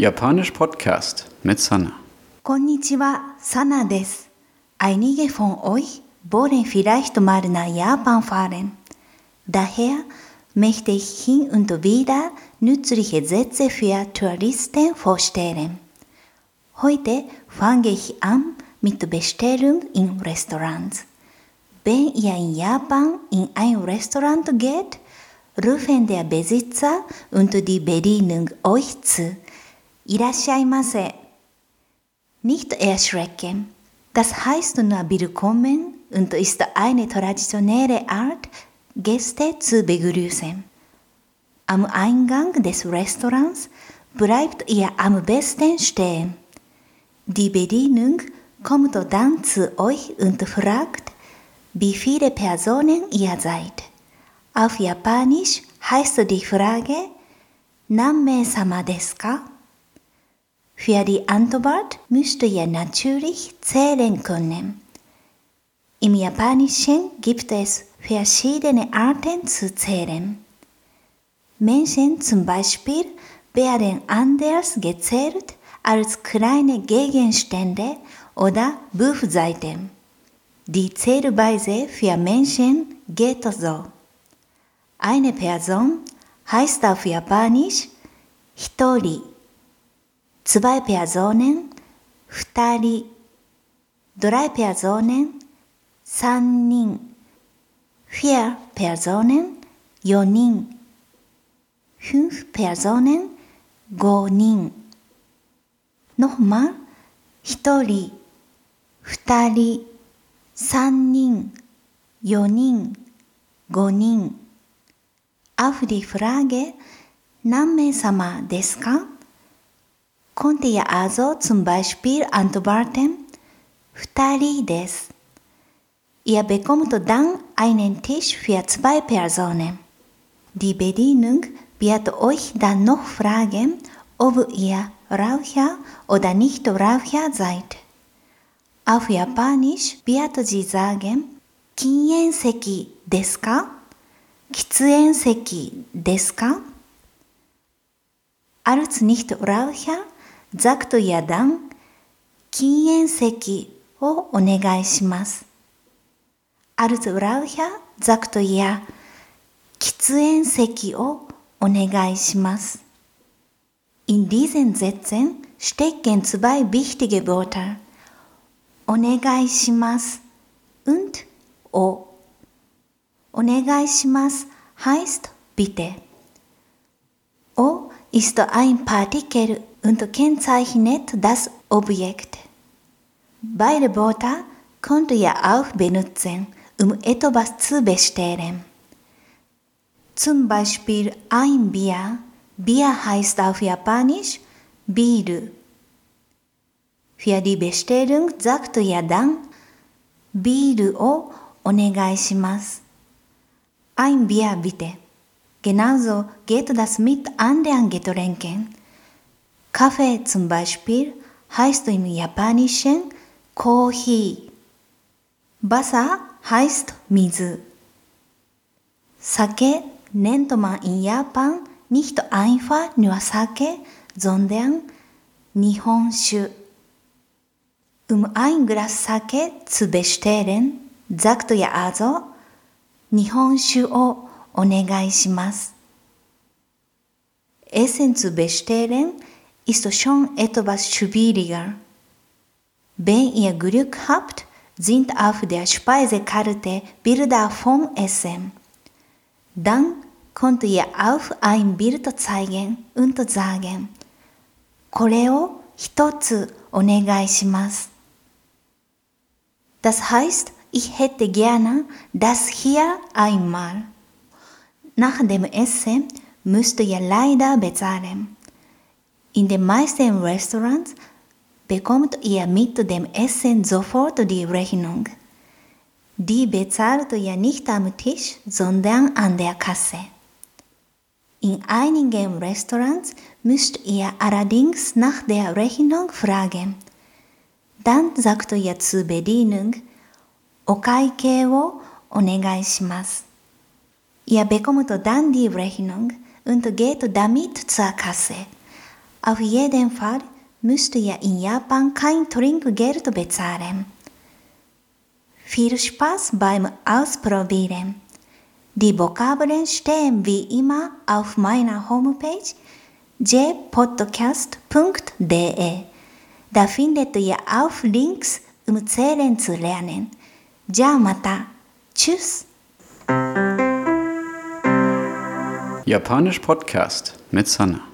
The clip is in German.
Japanisch Podcast mit Sana. Konnichiwa, Sana des. Einige von euch wollen vielleicht mal nach Japan fahren. Daher möchte ich hin und wieder nützliche Sätze für Touristen vorstellen. Heute fange ich an mit Bestellung in Restaurants. Wenn ihr in Japan in ein Restaurant geht, rufen der Besitzer und die Bedienung euch zu, nicht erschrecken. Das heißt nur willkommen und ist eine traditionelle Art, Gäste zu begrüßen. Am Eingang des Restaurants bleibt ihr am besten stehen. Die Bedienung kommt dann zu euch und fragt, wie viele Personen ihr seid. Auf Japanisch heißt die Frage Name Sama desu ka? Für die Antwort müsst ihr natürlich zählen können. Im Japanischen gibt es verschiedene Arten zu zählen. Menschen zum Beispiel werden anders gezählt als kleine Gegenstände oder Buchseiten. Die Zählweise für Menschen geht so. Eine Person heißt auf Japanisch Hitori. ツバイペア増年、二人、ドライペア増年、三人、フィアペア増年、四人、フンフペア増年、五人。のほま、一人、二人、三人、四人、五人。アフリフラーゲ、何名様ですか？konnte ihr also zum Beispiel antworten, Futari des. Ihr bekommt dann einen Tisch für zwei Personen. Die Bedienung wird euch dann noch fragen, ob ihr Raucher oder nicht Raucher seid. Auf Japanisch wird sie sagen, Kinsenseki deska? Kitsuenseki desu ka? Als Nichtraucher 席ですか Als Nichtraucher sagt ihr dann 禁煙席をお願いします。Als Raucher sagt ihr 喫煙席をお願いします。In diesen Sätzen stecken zwei wichtige Wörter お願いします und お。お願いします heißt bitte. O ist ein Partikel und kennzeichnet das Objekt. Beide Wörter könnt ihr auch benutzen, um etwas zu bestellen. Zum Beispiel ein Bier. Bier heißt auf Japanisch Bier. Für die Bestellung sagt ihr dann Bier o onegai shimasu. Ein Bier bitte. Genauso geht das mit anderen Getränken. Kaffee zum Beispiel heißt im Japanischen Kohi. Wasser heißt Mizu. Sake nennt man in Japan nicht einfach nur Sake, sondern Nihonshu. Um ein Glas Sake zu bestellen, sagt ihr also 日本酒をお願いします。Essen zu bestellen ist schon etwas schwieriger. Wenn ihr Glück habt, sind auf der Speisekarte Bilder vom Essen. Dann könnt ihr auf ein Bild zeigen und sagen, これを一つお願いします。Das heißt, ich hätte gerne das hier einmal. Nach dem Essen müsst ihr leider bezahlen. In den meisten Restaurants bekommt ihr mit dem Essen sofort die Rechnung. Die bezahlt ihr nicht am Tisch, sondern an der Kasse. In einigen Restaurants müsst ihr allerdings nach der Rechnung fragen. Dann sagt ihr zur Bedienung, Okaike wo onegaishimasu. Ihr bekommt dann die Rechnung und geht damit zur Kasse. Auf jeden Fall müsst ihr in Japan kein Trinkgeld bezahlen. Viel Spaß beim Ausprobieren. Die Vokabeln stehen wie immer auf meiner Homepage jpodcast.de. Da findet ihr auch Links, um zählen zu lernen. Ja, mata. Tschüss. Japanisch Podcast mit Sanna.